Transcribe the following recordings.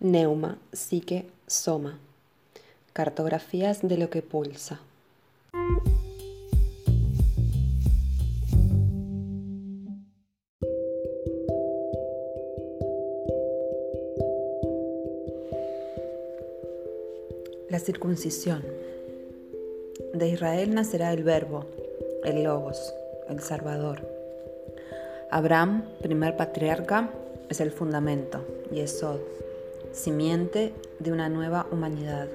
Neuma, psique, soma. Cartografías de lo que pulsa. La circuncisión. De Israel nacerá el verbo, el logos, el salvador. Abraham, primer patriarca, es el fundamento, y Yesod, simiente de una nueva humanidad.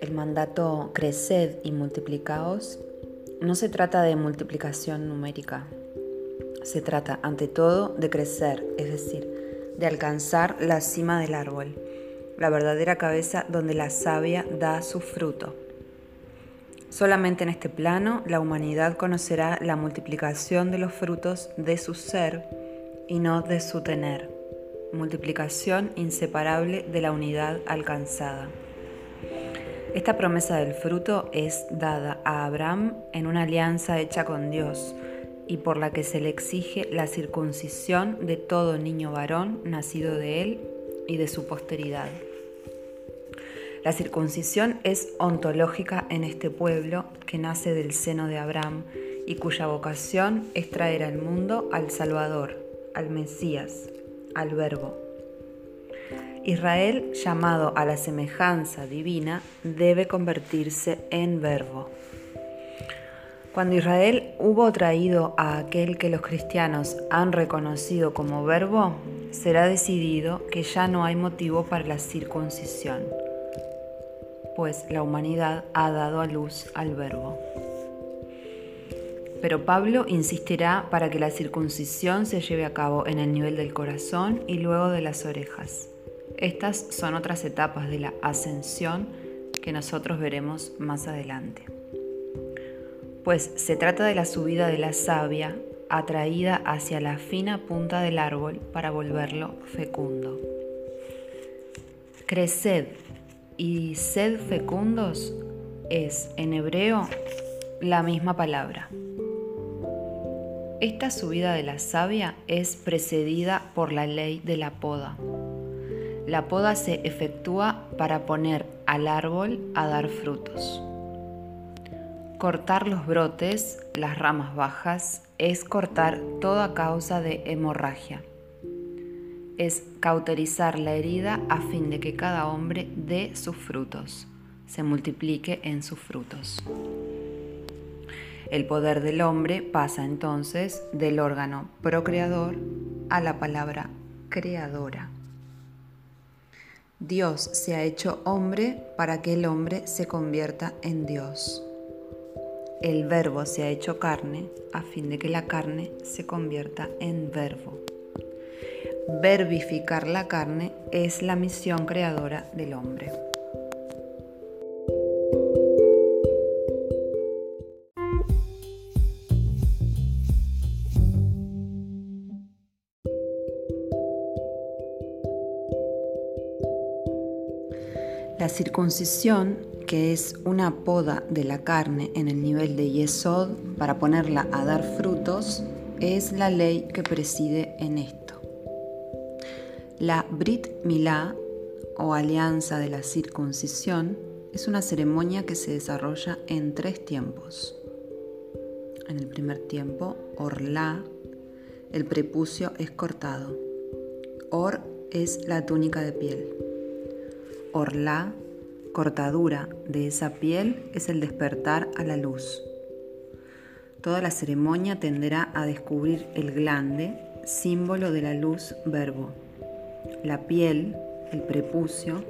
El mandato creced y multiplicaos no se trata de multiplicación numérica, se trata ante todo de crecer, es decir, de alcanzar la cima del árbol, la verdadera cabeza donde la savia da su fruto. Solamente en este plano la humanidad conocerá la multiplicación de los frutos de su ser y no de su tener multiplicación inseparable de la unidad alcanzada. Esta promesa del fruto es dada a Abraham en una alianza hecha con Dios y por la que se le exige la circuncisión de todo niño varón nacido de él y de su posteridad. La circuncisión es ontológica en este pueblo que nace del seno de Abraham y cuya vocación es traer al mundo al Salvador, al Mesías, al Verbo. Israel, llamado a la semejanza divina, debe convertirse en Verbo. Cuando Israel hubo traído a aquel que los cristianos han reconocido como Verbo, será decidido que ya no hay motivo para la circuncisión, pues la humanidad ha dado a luz al Verbo. Pero Pablo insistirá para que la circuncisión se lleve a cabo en el nivel del corazón y luego de las orejas. Estas son otras etapas de la ascensión que nosotros veremos más adelante. Pues se trata de la subida de la savia atraída hacia la fina punta del árbol para volverlo fecundo. Creced y sed fecundos es en hebreo la misma palabra. Esta subida de la savia es precedida por la ley de la poda. La poda se efectúa para poner al árbol a dar frutos. Cortar los brotes, las ramas bajas, es cortar toda causa de hemorragia. Es cauterizar la herida a fin de que cada hombre dé sus frutos, se multiplique en sus frutos. El poder del hombre pasa entonces del órgano procreador a la palabra creadora. Dios se ha hecho hombre para que el hombre se convierta en Dios. El verbo se ha hecho carne a fin de que la carne se convierta en verbo. Verbificar la carne es la misión creadora del hombre. La circuncisión, que es una poda de la carne en el nivel de Yesod para ponerla a dar frutos, es la ley que preside en esto. La Brit Milá, o alianza de la circuncisión, es una ceremonia que se desarrolla en tres tiempos. En el primer tiempo, Orlá, el prepucio es cortado. Or es la túnica de piel. Orla, cortadura de esa piel, es el despertar a la luz. Toda la ceremonia tenderá a descubrir el glande, símbolo de la luz verbo. La piel, el prepucio,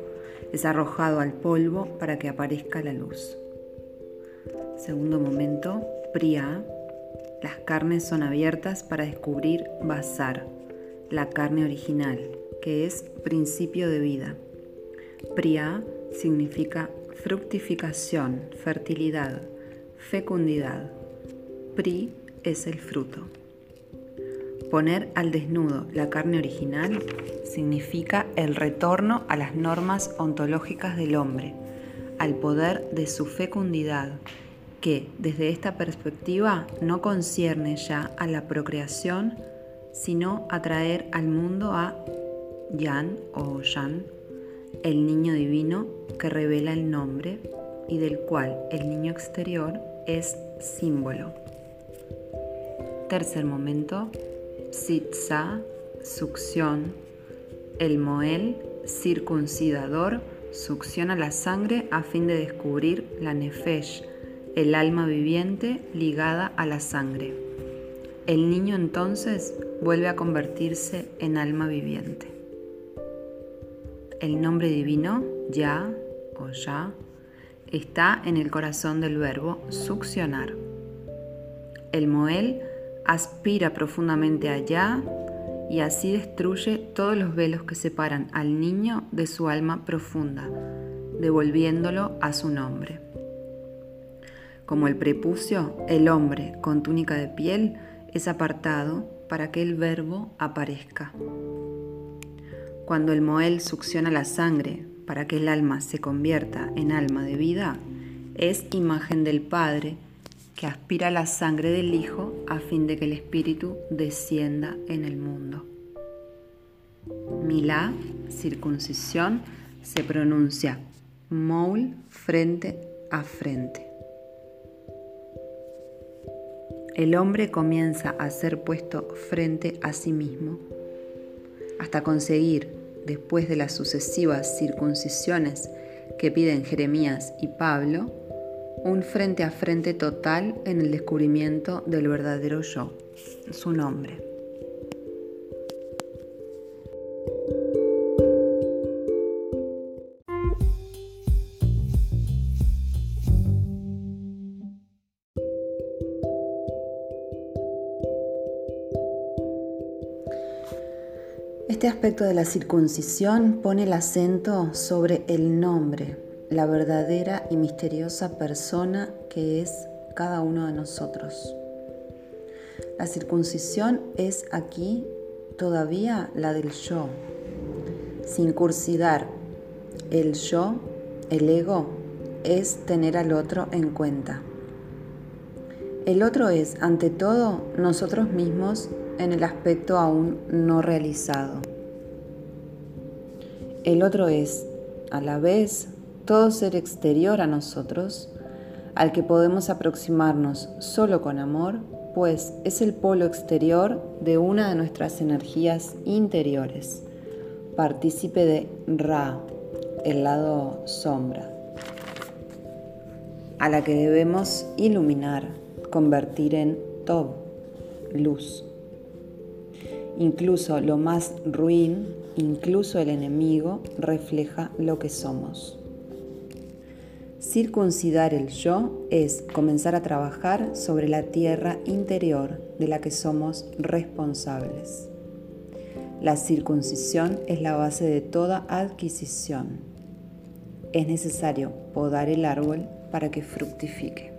es arrojado al polvo para que aparezca la luz. Segundo momento, Priya. Las carnes son abiertas para descubrir Basar, la carne original, que es principio de vida. Priya significa fructificación, fertilidad, fecundidad. Pri es el fruto. Poner al desnudo la carne original significa el retorno a las normas ontológicas del hombre, al poder de su fecundidad, que desde esta perspectiva no concierne ya a la procreación, sino a traer al mundo a Yan o Yan, el niño divino que revela el nombre y del cual el niño exterior es símbolo. Tercer momento, Sitsa, succión, el Moel, circuncidador, succiona la sangre a fin de descubrir la Nefesh, el alma viviente ligada a la sangre. El niño entonces vuelve a convertirse en alma viviente. El nombre divino, Ya o Ya, está en el corazón del verbo succionar. El Moel aspira profundamente allá y así destruye todos los velos que separan al niño de su alma profunda, devolviéndolo a su nombre. Como el prepucio, el hombre con túnica de piel es apartado para que el verbo aparezca. Cuando el Moel succiona la sangre para que el alma se convierta en alma de vida, es imagen del Padre que aspira la sangre del Hijo a fin de que el Espíritu descienda en el mundo. Milá, circuncisión, se pronuncia moul frente a frente. el hombre comienza a ser puesto frente a sí mismo, hasta conseguir, después de las sucesivas circuncisiones que piden Jeremías y Pablo, un frente a frente total en el descubrimiento del verdadero yo, su nombre. Este aspecto de la circuncisión pone el acento sobre el nombre, la verdadera y misteriosa persona que es cada uno de nosotros. La circuncisión es aquí todavía la del yo. Sin cursidar el yo, el ego, es tener al otro en cuenta. El otro es, ante todo, nosotros mismos en el aspecto aún no realizado. El otro es, a la vez, todo ser exterior a nosotros, al que podemos aproximarnos solo con amor, pues es el polo exterior de una de nuestras energías interiores, partícipe de Ra, el lado sombra, a la que debemos iluminar, convertir en Tob, luz. Incluso lo más ruin, incluso el enemigo, refleja lo que somos. Circuncidar el yo es comenzar a trabajar sobre la tierra interior de la que somos responsables. La circuncisión es la base de toda adquisición. Es necesario podar el árbol para que fructifique.